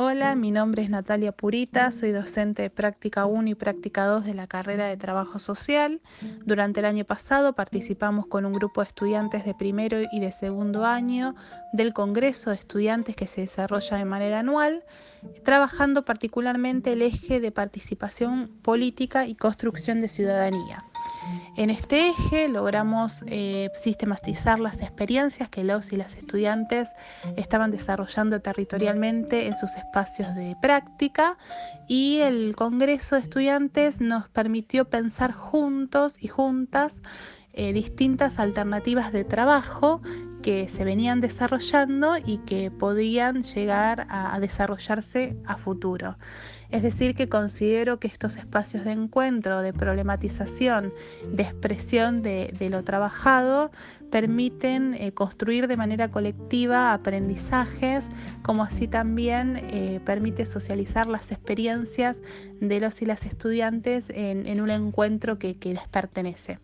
Hola, mi nombre es Natalia Purita, soy docente de práctica 1 y práctica 2 de la carrera de Trabajo Social. Durante el año pasado participamos con un grupo de estudiantes de primero y de segundo año del Congreso de Estudiantes que se desarrolla de manera anual, trabajando particularmente el eje de participación política y construcción de ciudadanía. En este eje logramos eh, sistematizar las experiencias que los y las estudiantes estaban desarrollando territorialmente en sus espacios de práctica y el Congreso de Estudiantes nos permitió pensar juntos y juntas eh, distintas alternativas de trabajo que se venían desarrollando y que podían llegar a, desarrollarse a futuro. Es decir, que considero que estos espacios de encuentro, de problematización, de expresión de, lo trabajado, permiten eh, construir de manera colectiva aprendizajes, como así también eh, permite socializar las experiencias de los y las estudiantes en, un encuentro que les pertenece.